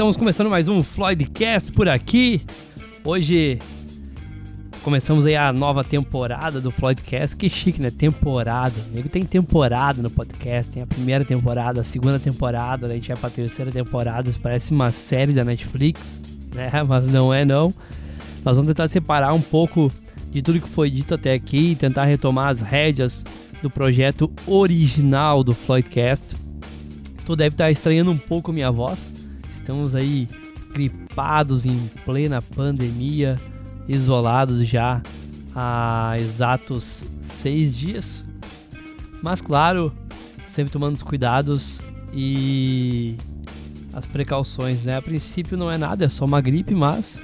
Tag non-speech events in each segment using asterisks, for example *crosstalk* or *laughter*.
estamos começando mais um Floydcast por aqui. Hoje começamos aí a nova temporada do Floydcast. Que chique, né? Temporada. Nego tem temporada no podcast. Tem a primeira temporada, a segunda temporada, a gente vai pra terceira temporada. Isso parece uma série da Netflix, né? *laughs* Mas não é não. Nós vamos tentar separar um pouco de tudo que foi dito até aqui e tentar retomar as rédeas do projeto original do Floydcast. Tu deve estar estranhando um pouco minha voz. Estamos aí gripados em plena pandemia, isolados já há exatos seis dias. Mas claro, sempre tomando os cuidados e as precauções, né? A princípio não é nada, é só uma gripe, mas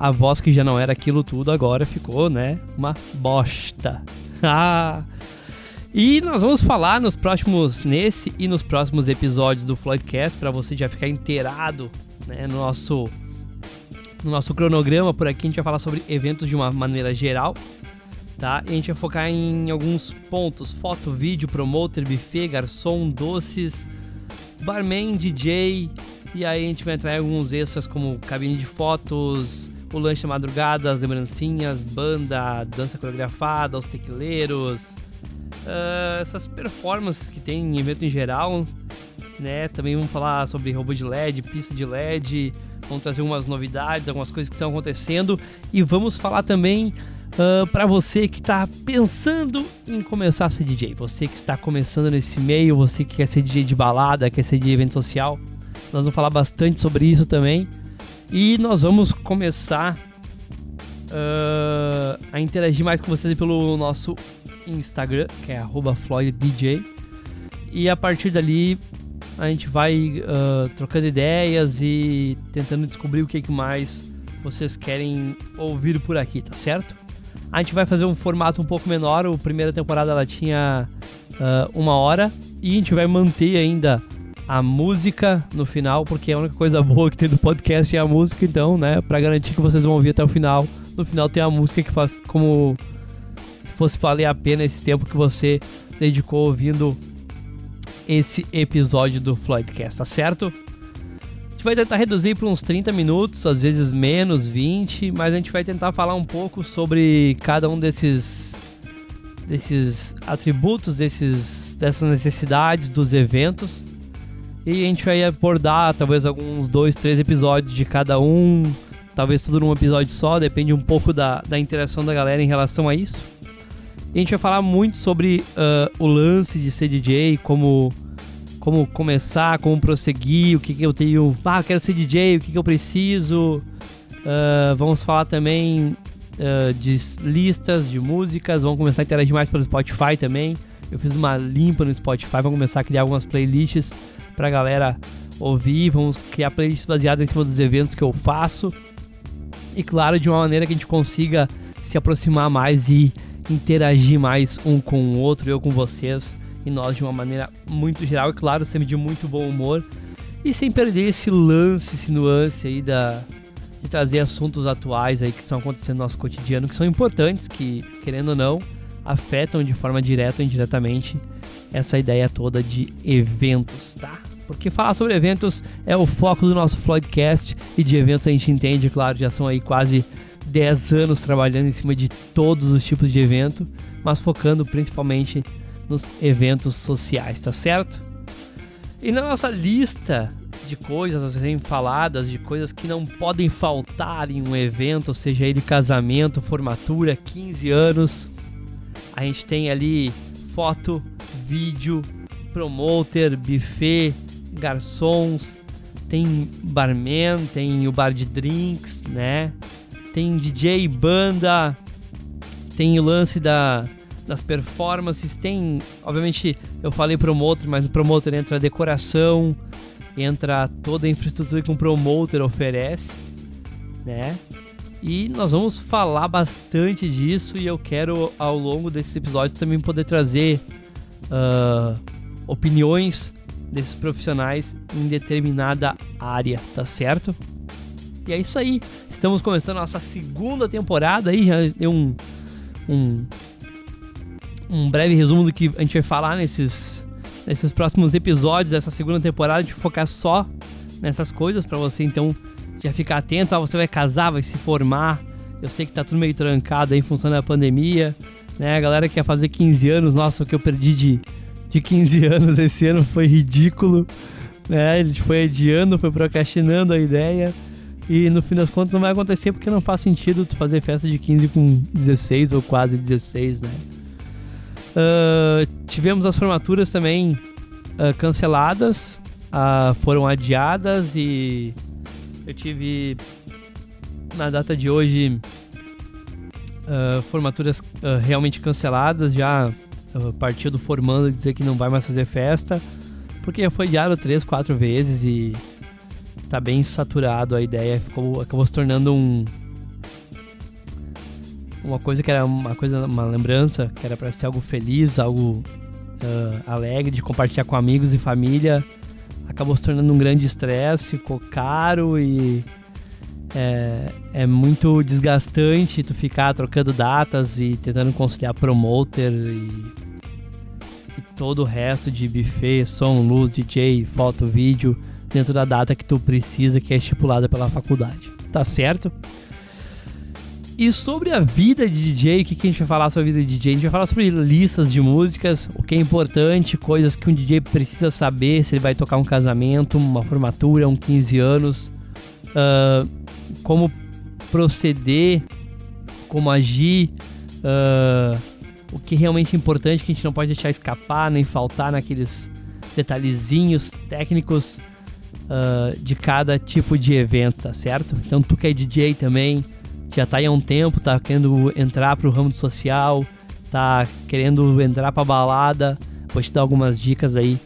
a voz que já não era aquilo tudo agora ficou, né? Uma bosta. *laughs* E nós vamos falar nos próximos, nesse e nos próximos episódios do Floydcast para você já ficar inteirado, né, no nosso no nosso cronograma por aqui. A gente vai falar sobre eventos de uma maneira geral, tá? E a gente vai focar em alguns pontos: foto, vídeo, promoter, buffet, garçom, doces, barman, DJ, e aí a gente vai entrar em alguns extras como cabine de fotos, o lanche da madrugada, as lembrancinhas, banda, dança coreografada, os tequileiros, uh, essas performances que tem em evento em geral, né? Também vamos falar sobre robô de LED, pista de LED, vamos trazer umas novidades, algumas coisas que estão acontecendo. E vamos falar também uh, para você que está pensando em começar a ser DJ, você que está começando nesse meio, você que quer ser DJ de balada, quer ser de evento social, nós vamos falar bastante sobre isso também. E nós vamos começar uh, a interagir mais com vocês pelo nosso Instagram, que é FloydDJ. E a partir dali a gente vai uh, trocando ideias e tentando descobrir o que, que mais vocês querem ouvir por aqui, tá certo? A gente vai fazer um formato um pouco menor. A primeira temporada ela tinha uh, uma hora e a gente vai manter ainda a música no final, porque a única coisa boa que tem do podcast é a música, então, né, para garantir que vocês vão ouvir até o final. No final tem a música que faz como fosse valer a pena esse tempo que você dedicou ouvindo esse episódio do Floydcast, tá certo? A gente vai tentar reduzir para uns 30 minutos, às vezes menos, 20, mas a gente vai tentar falar um pouco sobre cada um desses desses atributos, desses dessas necessidades dos eventos. E a gente vai abordar talvez alguns dois, três episódios de cada um, talvez tudo num episódio só, depende um pouco da, da interação da galera em relação a isso. A gente vai falar muito sobre uh, o lance de ser DJ, como, como começar, como prosseguir, o que, que eu tenho. Ah, eu quero ser DJ, o que, que eu preciso. Uh, vamos falar também uh, de listas de músicas, vamos começar a interagir mais pelo Spotify também. Eu fiz uma limpa no Spotify, vamos começar a criar algumas playlists pra galera ouvir. Vamos criar playlists baseadas em cima dos eventos que eu faço. E claro, de uma maneira que a gente consiga se aproximar mais e interagir mais um com o outro, eu com vocês e nós de uma maneira muito geral e claro, sempre de muito bom humor e sem perder esse lance, esse nuance aí da de trazer assuntos atuais aí que estão acontecendo no nosso cotidiano, que são importantes, que querendo ou não, afetam de forma direta ou indiretamente essa ideia toda de eventos, tá? Porque falar sobre eventos é o foco do nosso Floydcast e de eventos a gente entende, claro, já são aí quase 10 anos trabalhando em cima de todos os tipos de evento, mas focando principalmente nos eventos sociais, tá certo? E na nossa lista de coisas a serem faladas, de coisas que não podem faltar em um evento, seja ele casamento, formatura, 15 anos, a gente tem ali foto, vídeo, promoter, buffet, garçons, tem barman, tem o bar de drinks, né? Tem DJ, banda, tem o lance da, das performances, tem, obviamente, eu falei promoter, mas no promoter entra a decoração, entra toda a infraestrutura que um promoter oferece, né? E nós vamos falar bastante disso e eu quero ao longo desses episódios também poder trazer uh, opiniões desses profissionais em determinada área, tá certo? E é isso aí. Estamos começando a nossa segunda temporada aí. Já deu um, um, um breve resumo do que a gente vai falar nesses, nesses próximos episódios dessa segunda temporada. Vai focar só nessas coisas para você então já ficar atento. Ah, você vai casar, vai se formar. Eu sei que tá tudo meio trancado aí em função da pandemia, né? A galera que quer fazer 15 anos, nossa, o que eu perdi de, de 15 *laughs* anos esse ano foi ridículo, né? Ele foi adiando, foi procrastinando a ideia. E no fim das contas não vai acontecer porque não faz sentido tu fazer festa de 15 com 16 ou quase 16, né? Uh, tivemos as formaturas também uh, canceladas, uh, foram adiadas e eu tive na data de hoje formaturas realmente canceladas, já uh, partido formando dizer que não vai mais fazer festa, porque já foi adiado três, quatro vezes e tá bem saturado a ideia, ficou, acabou se tornando um uma coisa que era uma coisa, uma lembrança, que era para ser algo feliz, algo uh, alegre de compartilhar com amigos e família, acabou se tornando um grande estresse, ficou caro e é, é, muito desgastante tu ficar trocando datas e tentando conciliar promoter e, e todo o resto de buffet, som, luz, DJ, foto, vídeo dentro da data que tu precisa, que é estipulada pela faculdade. Tá certo? E sobre a vida de DJ, o que, a gente vai falar sobre a vida de DJ? A gente vai falar sobre listas de músicas, o que é importante, coisas que um DJ precisa saber, se ele vai tocar um casamento, uma formatura, um 15 anos, uh, como proceder, como agir, uh, o que é realmente importante que a gente não pode deixar escapar, nem faltar naqueles detalhezinhos técnicos uh, de cada tipo de evento, tá certo? Então tu que é DJ também, já tá aí há um tempo, tá querendo entrar pro ramo social, tá querendo entrar pra balada, vou te dar algumas dicas aí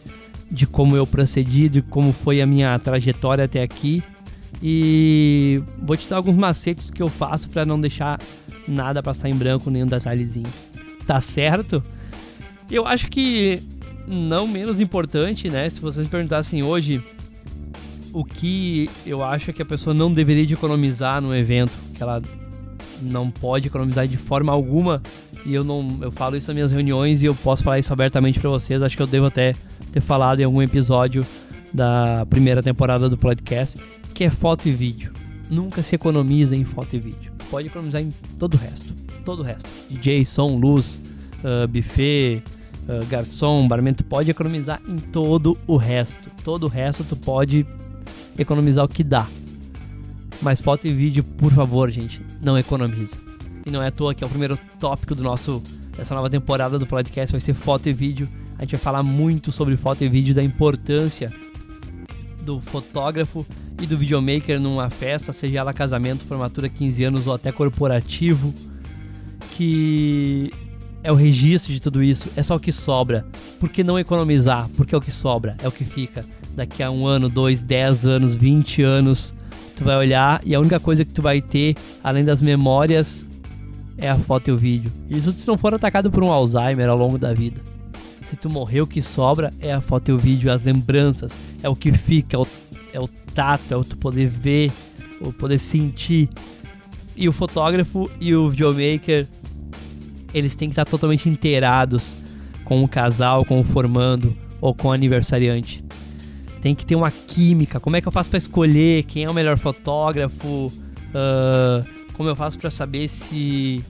de como eu procedi, de como foi a minha trajetória até aqui. E vou te dar alguns macetes que eu faço para não deixar nada passar em branco, nenhum detalhezinho. Tá certo? Eu acho que não menos importante, né? Se vocês me perguntassem hoje o que eu acho que a pessoa não deveria de economizar no evento, que ela não pode economizar de forma alguma, e eu não eu falo isso nas minhas reuniões e eu posso falar isso abertamente para vocês, acho que eu devo até ter falado em algum episódio da primeira temporada do podcast, que é foto e vídeo. Nunca se economiza em foto e vídeo. Pode economizar em todo o resto, todo o resto. DJ, som, luz, uh, buffet, uh, garçom, barman, tu pode economizar em todo o resto. Todo o resto tu pode economizar o que dá. Mas foto e vídeo, por favor, gente, não economiza. E não é à toa que é o primeiro tópico do nosso dessa nova temporada do podcast vai ser foto e vídeo. A gente vai falar muito sobre foto e vídeo da importância do fotógrafo e do videomaker numa festa, seja ela casamento, formatura, 15 anos ou até corporativo, que é o registro de tudo isso, é só o que sobra. Por que não economizar? Porque é o que sobra, é o que fica daqui a um ano, dois, dez anos, vinte anos, tu vai olhar e a única coisa que tu vai ter, além das memórias, é a foto e o vídeo. Isso se não for atacado por um Alzheimer ao longo da vida. Se tu morrer, o que sobra é a foto e o vídeo, as lembranças, é o que fica, é o, é o tato, é o tu poder ver, o poder sentir. E o fotógrafo e o videomaker, eles têm que estar totalmente inteirados com o casal, com o formando ou com o aniversariante tem que ter uma química. Como é que eu faço para escolher quem é o melhor fotógrafo? Uh, como eu faço para saber se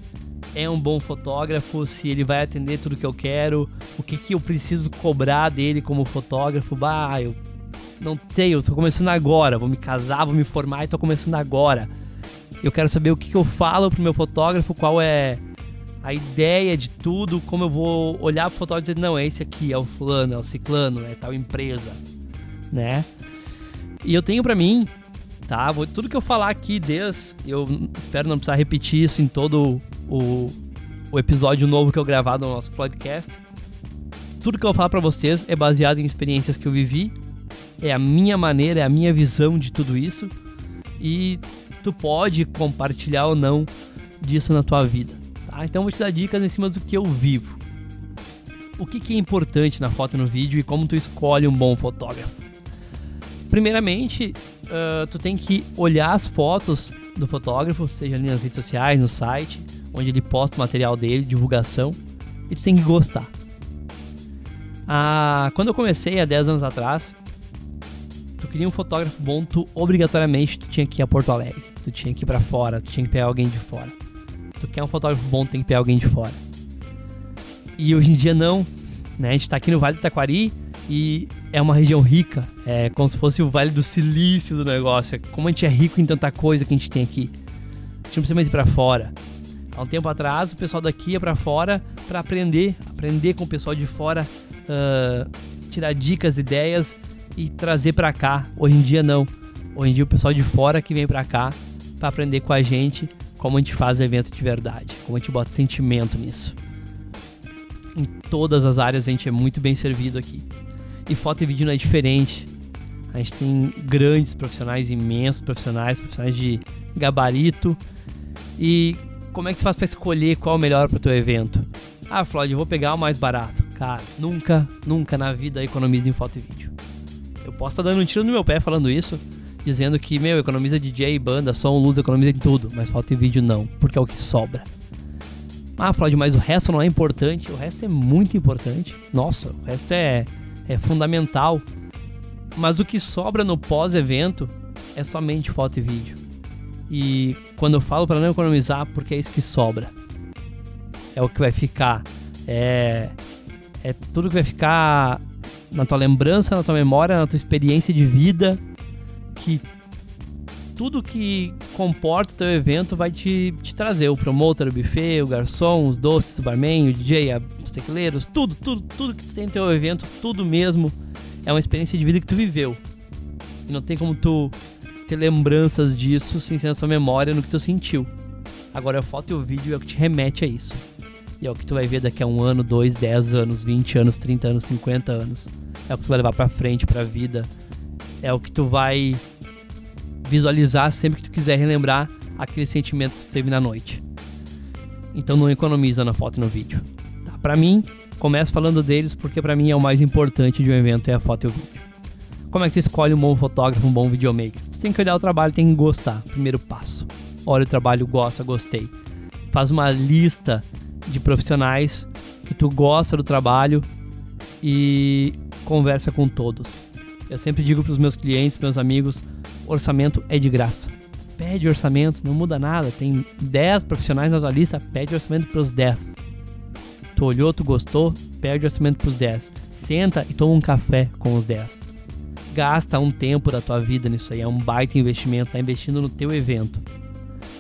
é um bom fotógrafo, se ele vai atender tudo que eu quero, o que, que eu preciso cobrar dele como fotógrafo. Bah, eu não sei, eu tô começando agora, vou me casar, vou me formar e tô começando agora. Eu quero saber o que, que eu falo pro meu fotógrafo, qual é a ideia de tudo, como eu vou olhar pro fotógrafo e dizer, não, é esse aqui, é o fulano, é o ciclano, é tal empresa né? E eu tenho para mim, tá? Vou, tudo que eu falar aqui desde, eu espero não precisar repetir isso em todo o, o episódio novo que eu gravar no nosso podcast. Tudo que eu falar para vocês é baseado em experiências que eu vivi, é a minha maneira, é a minha visão de tudo isso e tu pode compartilhar ou não disso na tua vida, tá? Então eu vou te dar dicas em cima do que eu vivo. O que, que é importante na foto e no vídeo e como tu escolhe um bom fotógrafo. Primeiramente, uh, tu tem que olhar as fotos do fotógrafo, seja ali nas redes sociais, no site, onde ele posta o material dele, divulgação, e tu tem que gostar. Ah, quando eu comecei há 10 anos atrás, tu queria um fotógrafo bom, tu obrigatoriamente tu tinha que ir a Porto Alegre. Tu tinha que ir para fora, tu tinha que pegar alguém de fora. Tu quer um fotógrafo bom, tem que pegar alguém de fora. E hoje em dia não, né? A gente tá aqui no Vale do Taquari e é uma região rica, é como se fosse o Vale do Silício do negócio. Como a gente é rico em tanta coisa que a gente tem aqui. A gente não precisa mais ir pra fora. Há um tempo atrás, o pessoal daqui ia para fora para aprender, aprender com o pessoal de fora, uh, tirar dicas, ideias e trazer para cá. Hoje em dia não. Hoje em dia o pessoal de fora que vem para cá para aprender com a gente como a gente faz evento de verdade, como a gente bota sentimento nisso. Em todas as áreas a gente é muito bem servido aqui. E foto e vídeo não é diferente. A gente tem grandes profissionais, imensos profissionais, profissionais de gabarito. E como é que tu faz para escolher qual é o melhor para o teu evento? Ah, Floyd, eu vou pegar o mais barato. Cara, nunca, nunca na vida economize em foto e vídeo. Eu posso estar tá dando um tiro no meu pé falando isso, dizendo que, meu, economiza DJ, banda, som, luz, economiza em tudo, mas foto e vídeo não, porque é o que sobra. Ah, Floyd, mas o resto não é importante. O resto é muito importante. Nossa, o resto é, é fundamental. Mas o que sobra no pós-evento é somente foto e vídeo. E quando eu falo para não economizar, porque é isso que sobra. É o que vai ficar. É, é tudo que vai ficar na tua lembrança, na tua memória, na tua experiência de vida, que tudo que comporta o teu evento vai te, te trazer. O promotor, o buffet, o garçom, os doces, o barman, o DJ, os tecleiros, tudo, tudo, tudo que tu tem no teu evento, tudo mesmo é uma experiência de vida que tu viveu. E não tem como tu ter lembranças disso sem ser na sua memória no que tu sentiu. Agora a foto e o vídeo é o que te remete a isso. E é o que tu vai ver daqui a um ano, dois, dez anos, vinte anos, trinta anos, cinquenta anos. É o que tu vai levar pra frente, pra vida. É o que tu vai visualizar sempre que tu quiser relembrar aquele sentimento que tu teve na noite. Então não economiza na foto e no vídeo. Pra mim, começo falando deles porque para mim é o mais importante de um evento é a foto e o vídeo. Como é que tu escolhe um bom fotógrafo, um bom videomaker? Tu tem que olhar o trabalho, tem que gostar. Primeiro passo. Olha o trabalho, gosta, gostei. Faz uma lista de profissionais que tu gosta do trabalho e conversa com todos. Eu sempre digo para os meus clientes, meus amigos, orçamento é de graça. Pede orçamento, não muda nada. Tem 10 profissionais na tua lista, pede orçamento para os 10. Tu olhou, tu gostou, pede orçamento para os 10. Senta e toma um café com os 10. Gasta um tempo da tua vida nisso aí, é um baita investimento, tá investindo no teu evento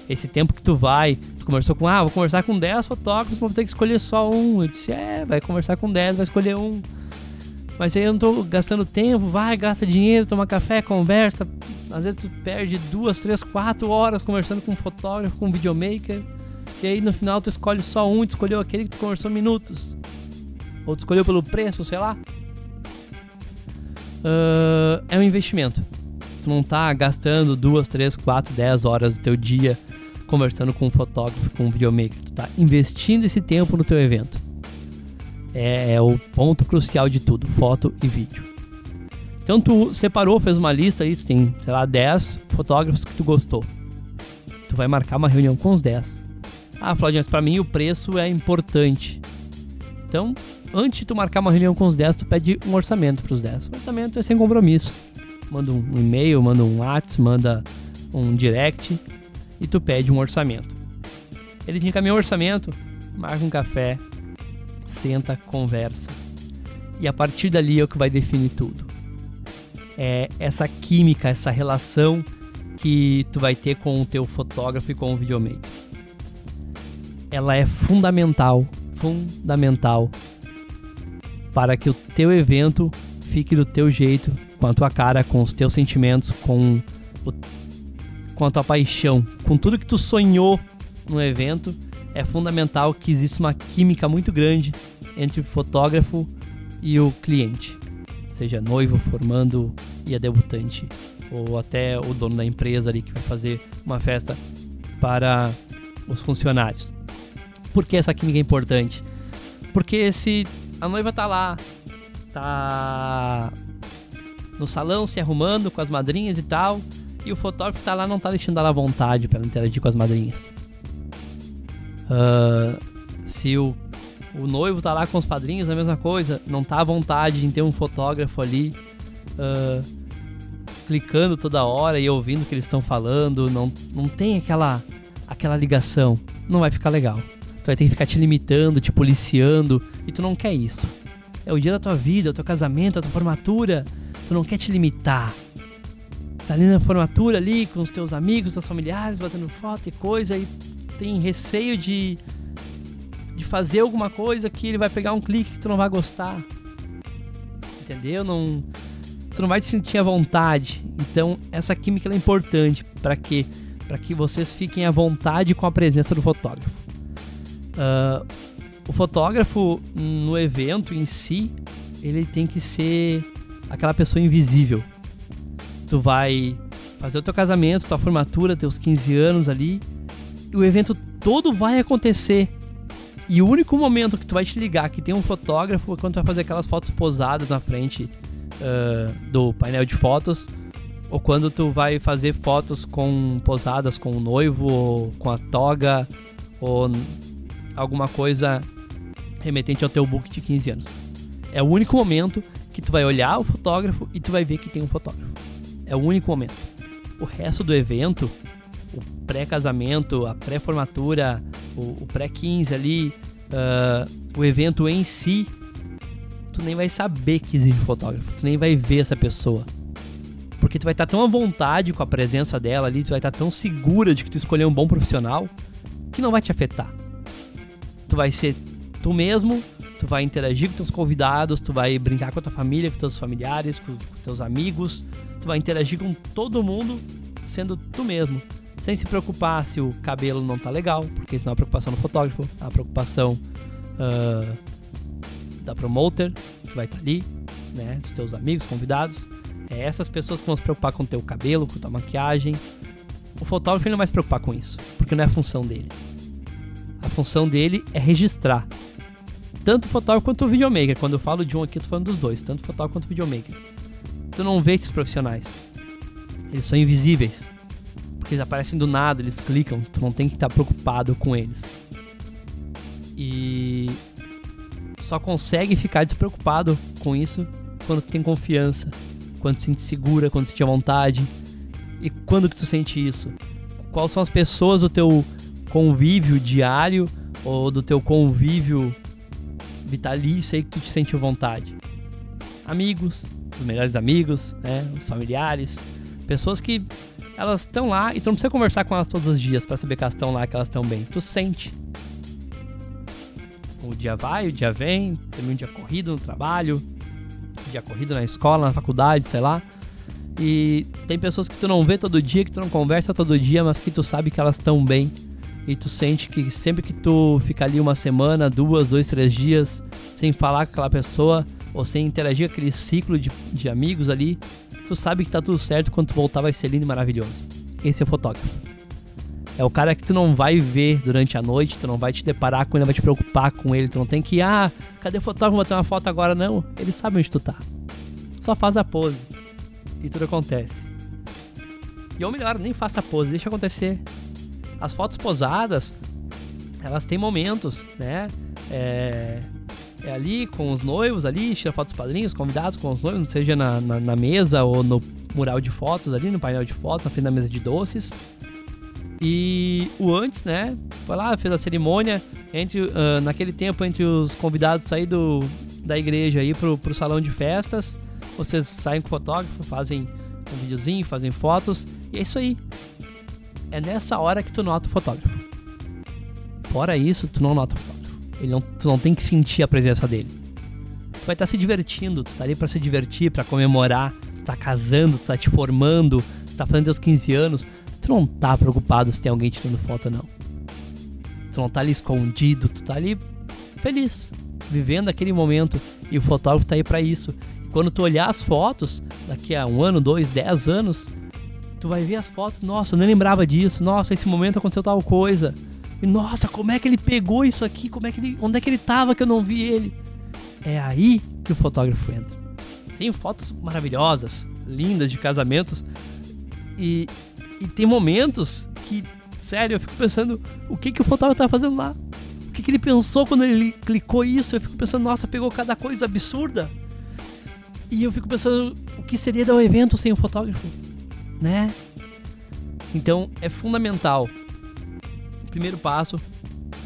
esse tempo que tu vai, tu conversou com, ah, vou conversar com 10 fotógrafos, mas vou ter que escolher só um. Eu disse, é, vai conversar com 10, vai escolher um. Mas aí eu não tô gastando tempo, vai, gasta dinheiro, toma café, conversa. Às vezes tu perde duas, três, quatro horas conversando com um fotógrafo, com um videomaker. E aí no final tu escolhe só um, tu escolheu aquele que tu conversou minutos. Ou tu escolheu pelo preço, sei lá. Uh, é um investimento. Tu não tá gastando duas, três, quatro, dez horas do teu dia conversando com um fotógrafo, com um videomaker. Tu tá investindo esse tempo no teu evento. É, é o ponto crucial de tudo, foto e vídeo. Então tu separou, fez uma lista aí, tu tem, sei lá, 10 fotógrafos que tu gostou. Tu vai marcar uma reunião com os 10. Ah, Flávio, mas pra mim o preço é importante. Então, antes de tu marcar uma reunião com os 10, tu pede um orçamento pros 10. O orçamento é sem compromisso. Manda um e-mail, manda um WhatsApp, manda um direct e tu pede um orçamento. Ele te encaminha o orçamento, marca um café, senta, conversa. E a partir dali é o que vai definir tudo. É essa química, essa relação que tu vai ter com o teu fotógrafo e com o videomaker. Ela é fundamental, fundamental para que o teu evento fique do teu jeito, com a tua cara, com os teus sentimentos, com o com a tua paixão, com tudo que tu sonhou no evento, é fundamental que exista uma química muito grande entre o fotógrafo e o cliente, seja noivo, formando e a debutante, ou até o dono da empresa ali que vai fazer uma festa para os funcionários. Por que essa química é importante? Porque se a noiva tá lá, tá no salão se arrumando com as madrinhas e tal, e o fotógrafo que tá lá não tá deixando ela à vontade para interagir com as madrinhas. Uh, se o, o noivo tá lá com os padrinhos, a mesma coisa, não tá à vontade em ter um fotógrafo ali. Uh, clicando toda hora e ouvindo o que eles estão falando, não, não tem aquela, aquela ligação, não vai ficar legal. Tu vai ter que ficar te limitando, te policiando, e tu não quer isso. É o dia da tua vida, o teu casamento, a tua formatura. Tu não quer te limitar. Tá ali na formatura ali com os teus amigos, teus familiares, batendo foto e coisa, e tem receio de, de fazer alguma coisa que ele vai pegar um clique que tu não vai gostar. Entendeu? Não, tu não vai te sentir à vontade. Então, essa química é importante para que para que vocês fiquem à vontade com a presença do fotógrafo. Uh, o fotógrafo no evento em si, ele tem que ser aquela pessoa invisível. Tu vai fazer o teu casamento, tua formatura, teus 15 anos ali, e o evento todo vai acontecer. E o único momento que tu vai te ligar que tem um fotógrafo é quando tu vai fazer aquelas fotos posadas na frente uh, do painel de fotos, ou quando tu vai fazer fotos com posadas com o noivo, ou com a toga, ou alguma coisa remetente ao teu book de 15 anos. É o único momento que tu vai olhar o fotógrafo e tu vai ver que tem um fotógrafo. É o único momento. O resto do evento, o pré-casamento, a pré-formatura, o, o pré-15 ali, uh, o evento em si, tu nem vai saber que existe fotógrafo, tu nem vai ver essa pessoa. Porque tu vai estar tão à vontade com a presença dela ali, tu vai estar tão segura de que tu escolheu um bom profissional, que não vai te afetar. Tu vai ser tu mesmo, tu vai interagir com teus convidados, tu vai brincar com a tua família, com teus familiares, com, com teus amigos, tu vai interagir com todo mundo sendo tu mesmo, sem se preocupar se o cabelo não tá legal, porque isso não é uma preocupação do fotógrafo, é uma preocupação uh, da promoter, que vai estar tá ali, né? Dos teus amigos, convidados. É essas pessoas que vão se preocupar com o teu cabelo, com tua maquiagem. O fotógrafo ele não vai se preocupar com isso, porque não é a função dele. A função dele é registrar. Tanto o fotógrafo quanto o videomaker. Quando eu falo de um aqui, eu tô falando dos dois, tanto o fotógrafo quanto o videomaker. Tu não vê esses profissionais. Eles são invisíveis. Porque eles aparecem do nada, eles clicam, tu não tem que estar preocupado com eles. E só consegue ficar despreocupado com isso quando tu tem confiança, quando tu se sente segura, quando tu sente vontade. E quando que tu sente isso? Quais são as pessoas do teu convívio diário ou do teu convívio vitalício aí que tu te sente vontade? Amigos, os melhores amigos, né? Os familiares, pessoas que elas estão lá e tu não precisa conversar com elas todos os dias para saber que elas estão lá, que elas estão bem. Tu sente. O dia vai, o dia vem, tem um dia corrido no trabalho, dia corrido na escola, na faculdade, sei lá. E tem pessoas que tu não vê todo dia, que tu não conversa todo dia, mas que tu sabe que elas estão bem. E tu sente que sempre que tu fica ali uma semana, duas, dois, três dias sem falar com aquela pessoa ou sem interagir com aquele ciclo de, de amigos ali, tu sabe que tá tudo certo quando tu voltar vai ser lindo e maravilhoso. Esse é o fotógrafo. É o cara que tu não vai ver durante a noite, tu não vai te deparar com ele, não vai te preocupar com ele, tu não tem que, ah, cadê o fotógrafo, vou ter uma foto agora, não. Ele sabe onde tu tá. Só faz a pose e tudo acontece. E ou melhor, nem faça a pose, deixa acontecer. As fotos posadas, elas têm momentos, né? É, é ali com os noivos ali, tira fotos padrinhos, convidados com os noivos, seja na, na, na, mesa ou no mural de fotos ali, no painel de fotos, na frente da mesa de doces. E o antes, né? Foi lá, fez a cerimônia entre uh, naquele tempo entre os convidados sair do, da igreja aí pro, pro salão de festas. Vocês saem com o fotógrafo, fazem um videozinho, fazem fotos. E é isso aí. É nessa hora que tu nota o fotógrafo. Fora isso, tu não nota o fotógrafo. Ele não, tu não tem que sentir a presença dele. Tu vai estar tá se divertindo, tu tá ali para se divertir, para comemorar. Tu tá casando, tu tá te formando, tu tá fazendo teus 15 anos tu não tá preocupado se tem alguém tirando foto não. Tu não tá ali escondido, tu tá ali feliz, vivendo aquele momento. E o fotógrafo tá aí para isso. E quando tu olhar as fotos, daqui a um ano, dois, dez anos, tu vai ver as fotos, nossa, eu nem lembrava disso, nossa, esse momento aconteceu tal coisa. E nossa, como é que ele pegou isso aqui? Como é que ele, onde é que ele tava que eu não vi ele? É aí que o fotógrafo entra. Tem fotos maravilhosas, lindas de casamentos e e tem momentos que, sério, eu fico pensando o que, que o fotógrafo tá fazendo lá. O que, que ele pensou quando ele clicou isso? Eu fico pensando, nossa, pegou cada coisa absurda. E eu fico pensando, o que seria dar um evento sem um fotógrafo? Né? Então é fundamental. Primeiro passo,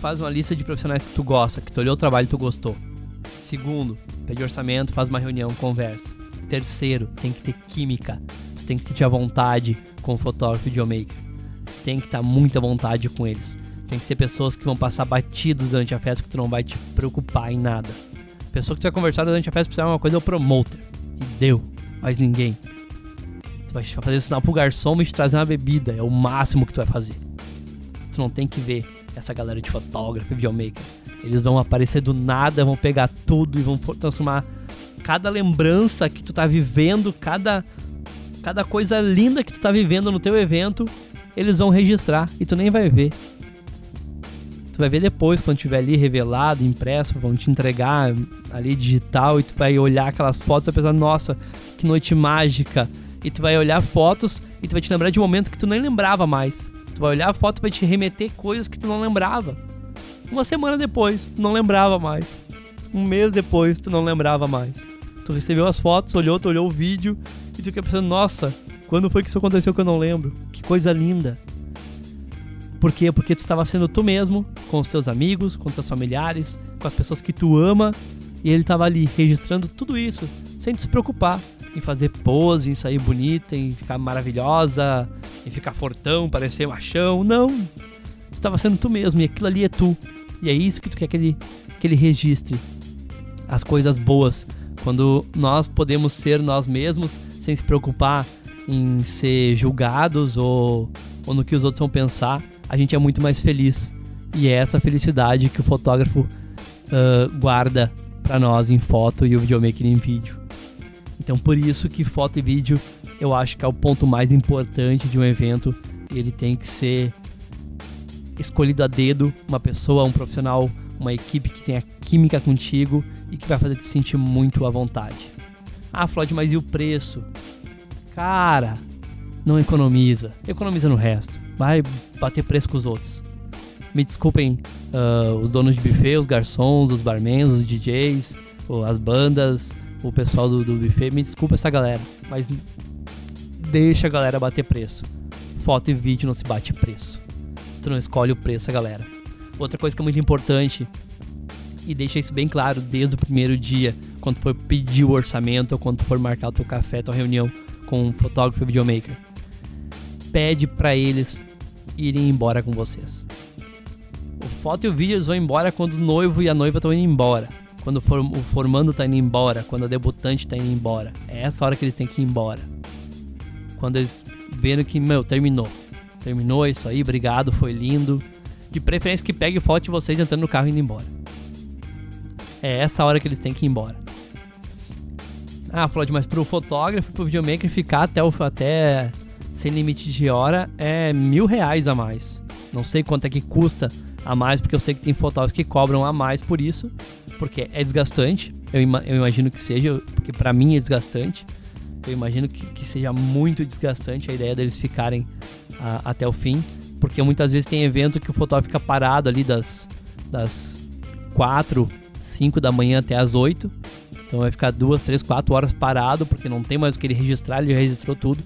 faz uma lista de profissionais que tu gosta, que tu olhou o trabalho e tu gostou. Segundo, pede orçamento, faz uma reunião, conversa. Terceiro, tem que ter química. Tu tem que sentir a vontade com o fotógrafo e videomaker. Tu tem que estar muito à vontade com eles. Tem que ser pessoas que vão passar batidos durante a festa que tu não vai te preocupar em nada. Pessoa que tu vai conversar durante a festa precisar uma coisa é o promoter. E deu. Mais ninguém. Tu vai fazer sinal pro garçom e te trazer uma bebida. É o máximo que tu vai fazer. Tu não tem que ver essa galera de fotógrafo e videomaker. Eles vão aparecer do nada, vão pegar tudo e vão transformar cada lembrança que tu tá vivendo, cada cada coisa linda que tu tá vivendo no teu evento, eles vão registrar e tu nem vai ver. Tu vai ver depois, quando tiver ali revelado, impresso, vão te entregar ali digital e tu vai olhar aquelas fotos e vai pensar, nossa, que noite mágica. E tu vai olhar fotos e tu vai te lembrar de momentos que tu nem lembrava mais. Tu vai olhar a foto e vai te remeter coisas que tu não lembrava. Uma semana depois, tu não lembrava mais. Um mês depois, tu não lembrava mais. Tu recebeu as fotos, olhou, tu olhou o vídeo e tu fica pensando, nossa, quando foi que isso aconteceu que eu não lembro? Que coisa linda. Por quê? Porque tu estava sendo tu mesmo, com os teus amigos, com os teus familiares, com as pessoas que tu ama, e ele estava ali registrando tudo isso, sem te se preocupar em fazer pose, em sair bonita, em ficar maravilhosa, em ficar fortão, parecer machão. Não! Tu estava sendo tu mesmo, e aquilo ali é tu. E é isso que tu quer que ele, que ele registre. As coisas boas. Quando nós podemos ser nós mesmos, sem se preocupar em ser julgados ou, ou no que os outros vão pensar a gente é muito mais feliz. E é essa felicidade que o fotógrafo uh, guarda para nós em foto e o videomaker em vídeo. Então por isso que foto e vídeo eu acho que é o ponto mais importante de um evento. Ele tem que ser escolhido a dedo, uma pessoa, um profissional, uma equipe que tenha química contigo e que vai fazer te sentir muito à vontade. Ah, Floyd, mas e o preço? Cara, não economiza. Economiza no resto vai bater preço com os outros. Me desculpem uh, os donos de buffet, os garçons, os barmans, os DJs, as bandas, o pessoal do, do buffet. Me desculpa essa galera, mas deixa a galera bater preço. Foto e vídeo não se bate preço. Tu não escolhe o preço, galera. Outra coisa que é muito importante e deixa isso bem claro desde o primeiro dia, quando for pedir o orçamento ou quando for marcar o teu café, tua reunião com um fotógrafo e videomaker. Pede para eles irem embora com vocês. O foto e o vídeo eles vão embora quando o noivo e a noiva estão indo embora. Quando o formando está indo embora, quando a debutante está indo embora. É essa hora que eles têm que ir embora. Quando eles vendo que, meu, terminou. Terminou é isso aí, obrigado, foi lindo. De preferência que pegue foto de vocês entrando no carro e indo embora. É essa hora que eles têm que ir embora. Ah, Floyd, mas pro fotógrafo, pro videomaker ficar até, o, até sem limite de hora é mil reais a mais. Não sei quanto é que custa a mais, porque eu sei que tem fotógrafos que cobram a mais por isso, porque é desgastante. Eu, ima eu imagino que seja, porque para mim é desgastante. Eu imagino que, que, seja muito desgastante a ideia deles ficarem a, até o fim, porque muitas vezes tem evento que o fotógrafo fica parado ali das, das 4, 5 da manhã até as 8. Então vai ficar duas, três, quatro horas parado, porque não tem mais o que ele registrar, ele já registrou tudo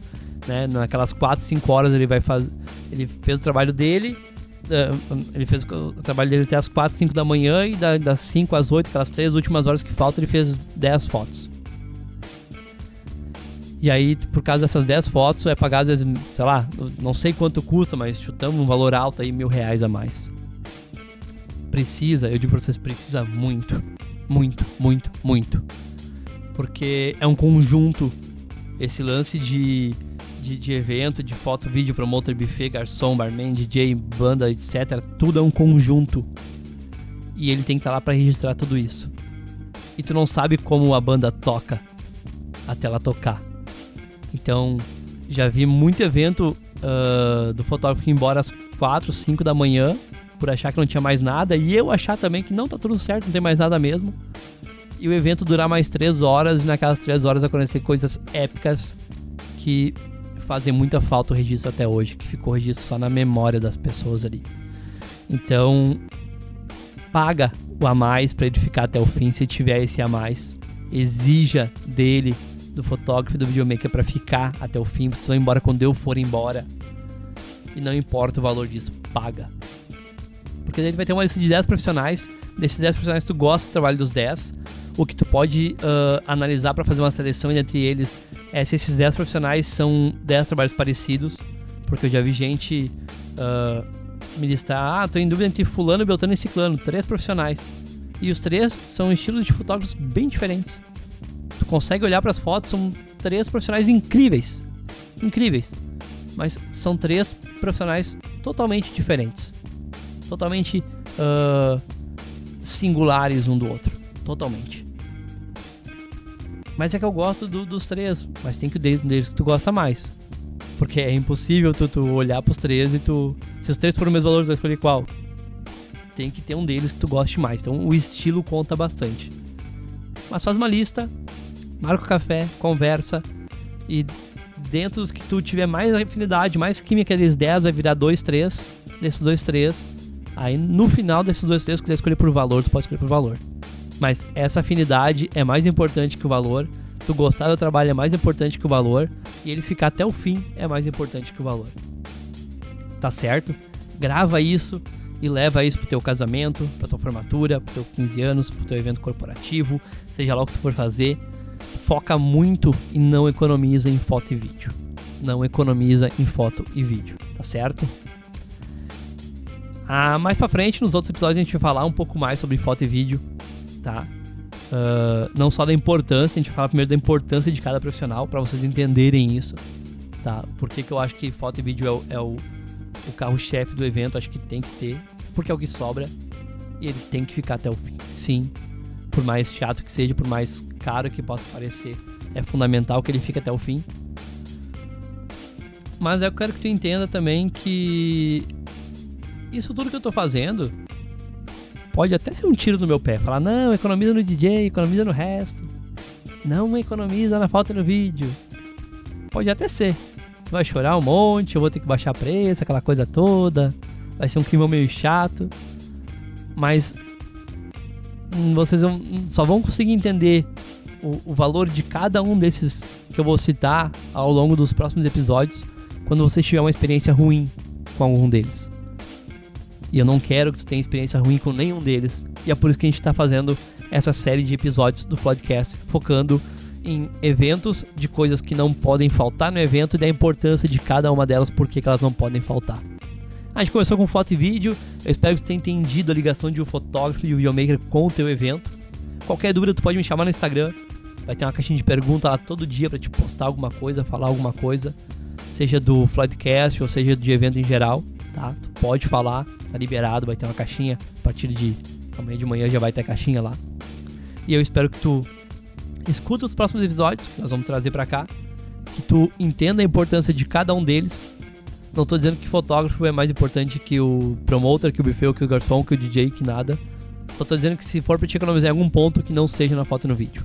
né? Naquelas 4, 5 horas ele vai fazer. Ele fez o trabalho dele. Uh, ele fez o trabalho dele até as 4, 5 da manhã e da, das 5 às 8, aquelas 3 últimas horas que faltam, ele fez 10 fotos. E aí, por causa dessas 10 fotos, é vezes, sei lá, não sei quanto custa, mas chutamos um valor alto aí, mil reais a mais. Precisa, eu digo pra vocês, precisa muito. Muito, muito, muito. Porque é um conjunto esse lance de de, de evento, de foto, vídeo, promotor, buffet, garçom, barman, DJ, banda, etc. Tudo é um conjunto. E ele tem que estar tá lá para registrar tudo isso. E tu não sabe como a banda toca até ela tocar. Então, já vi muito evento uh, do fotógrafo ir embora às 4, 5 da manhã por achar que não tinha mais nada e eu achar também que não tá tudo certo, não tem mais nada mesmo. E o evento durar mais 3 horas e naquelas 3 horas acontecer coisas épicas que fazem muita falta o registro até hoje, que ficou registro só na memória das pessoas ali. Então, paga o a mais para ele ficar até o fim, se tiver esse a mais. Exija dele do fotógrafo e do videomaker para ficar até o fim. Vocês vão embora quando eu for embora. E não importa o valor disso, paga. Porque daí vai ter uma lista de 10 profissionais. Desses 10 profissionais, tu gosta do trabalho dos 10. O que tu pode uh, analisar para fazer uma seleção entre eles é se esses 10 profissionais são 10 trabalhos parecidos. Porque eu já vi gente uh, me listar: ah, tô em dúvida entre Fulano, Beltrano e Ciclano. Três profissionais. E os três são estilos de fotógrafos bem diferentes. Tu consegue olhar para as fotos, são três profissionais incríveis. Incríveis. Mas são três profissionais totalmente diferentes. Totalmente uh, singulares um do outro. Totalmente. Mas é que eu gosto do, dos três. Mas tem que o deles que tu gosta mais. Porque é impossível tu, tu olhar pros três e tu. Se os três forem o mesmo valor, tu vai escolher qual. Tem que ter um deles que tu goste mais. Então o estilo conta bastante. Mas faz uma lista, marca o café, conversa e dentro dos que tu tiver mais afinidade, mais química deles 10, vai virar 2, 3. Desses 2, 3. Aí no final desses 2, 3, se quiser escolher por valor, tu pode escolher por valor. Mas essa afinidade é mais importante que o valor. Tu gostar do trabalho é mais importante que o valor. E ele ficar até o fim é mais importante que o valor. Tá certo? Grava isso e leva isso pro teu casamento, pra tua formatura, pro teu 15 anos, pro teu evento corporativo, seja lá o que tu for fazer foca muito e não economiza em foto e vídeo. Não economiza em foto e vídeo, tá certo? Ah, mais pra frente, nos outros episódios, a gente vai falar um pouco mais sobre foto e vídeo, tá? Uh, não só da importância, a gente vai falar primeiro da importância de cada profissional, para vocês entenderem isso, tá? Por que, que eu acho que foto e vídeo é o, é o, o carro-chefe do evento, acho que tem que ter, porque é o que sobra e ele tem que ficar até o fim. Sim, por mais chato que seja, por mais caro que possa parecer, é fundamental que ele fique até o fim. Mas eu quero que tu entenda também que isso tudo que eu tô fazendo pode até ser um tiro no meu pé. Falar, não, economiza no DJ, economiza no resto. Não economiza na falta no vídeo. Pode até ser. Tu vai chorar um monte, eu vou ter que baixar preço, aquela coisa toda. Vai ser um clima meio chato. Mas Hum, vocês só vão conseguir entender o, o, valor de cada um desses que eu vou citar ao longo dos próximos episódios quando você tiver uma experiência ruim com algum deles. E eu não quero que tu tenha experiência ruim com nenhum deles. E é por isso que a gente está fazendo essa série de episódios do podcast, focando em eventos, de coisas que não podem faltar no evento e da importância de cada uma delas, porque elas não podem faltar. A gente começou com foto e vídeo. Eu espero que você tenha entendido a ligação de um fotógrafo e um videomaker com o teu evento. Qualquer dúvida, tu pode me chamar no Instagram. Vai ter uma caixinha de pergunta lá todo dia para te postar alguma coisa, falar alguma coisa, seja do Floydcast ou seja de evento em geral, tá? Tu pode falar, tá liberado, vai ter uma caixinha a partir de amanhã de manhã já vai ter caixinha lá. E eu espero que tu escuta os próximos episódios que nós vamos trazer para cá, que tu entenda a importância de cada um deles não tô dizendo que fotógrafo é mais importante que o promoter, que o buffet, que o garçom, que o DJ, que nada. Só tô dizendo que se for pra te economizar em algum ponto, que não seja na foto e no vídeo.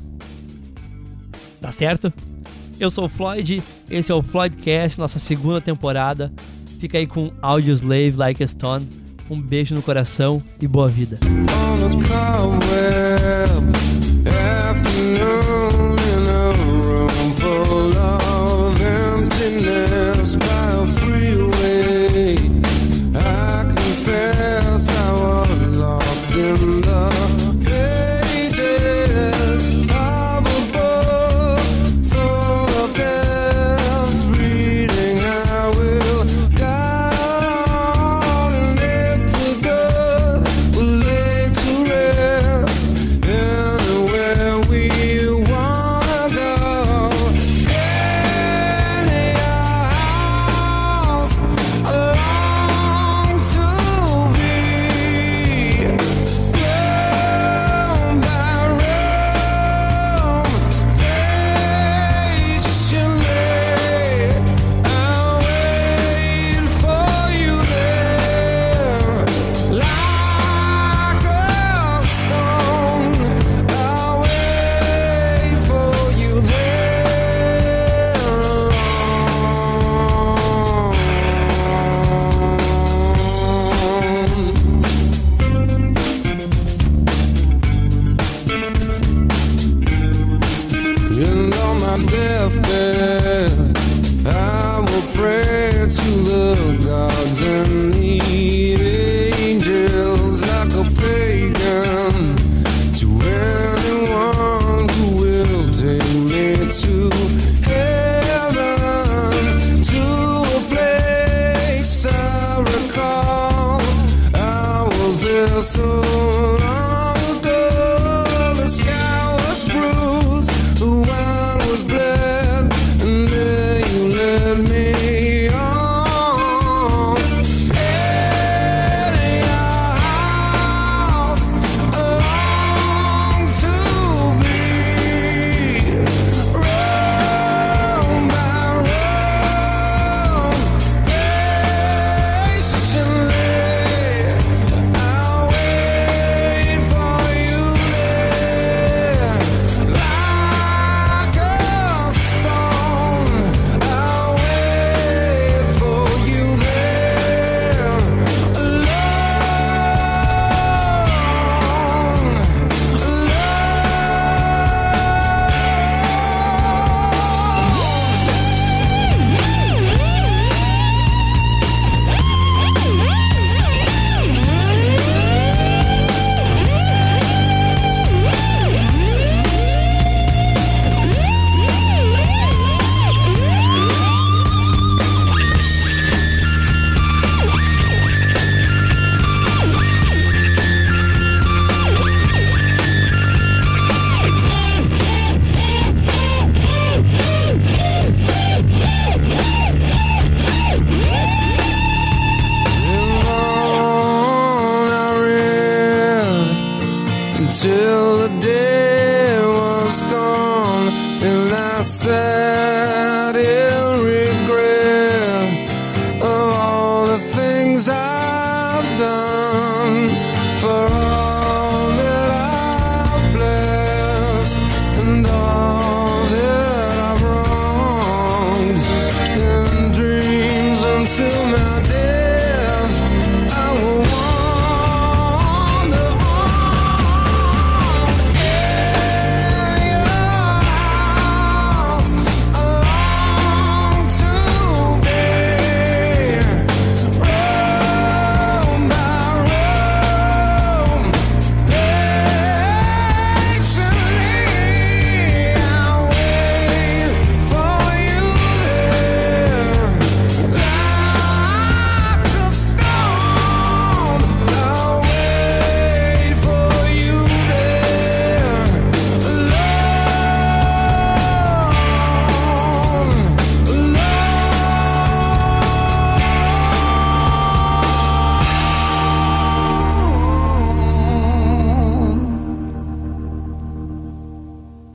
Tá certo? Eu sou o Floyd, esse é o Floydcast, nossa segunda temporada. Fica aí com Audio Slave Like a Stone. Um beijo no coração e boa vida.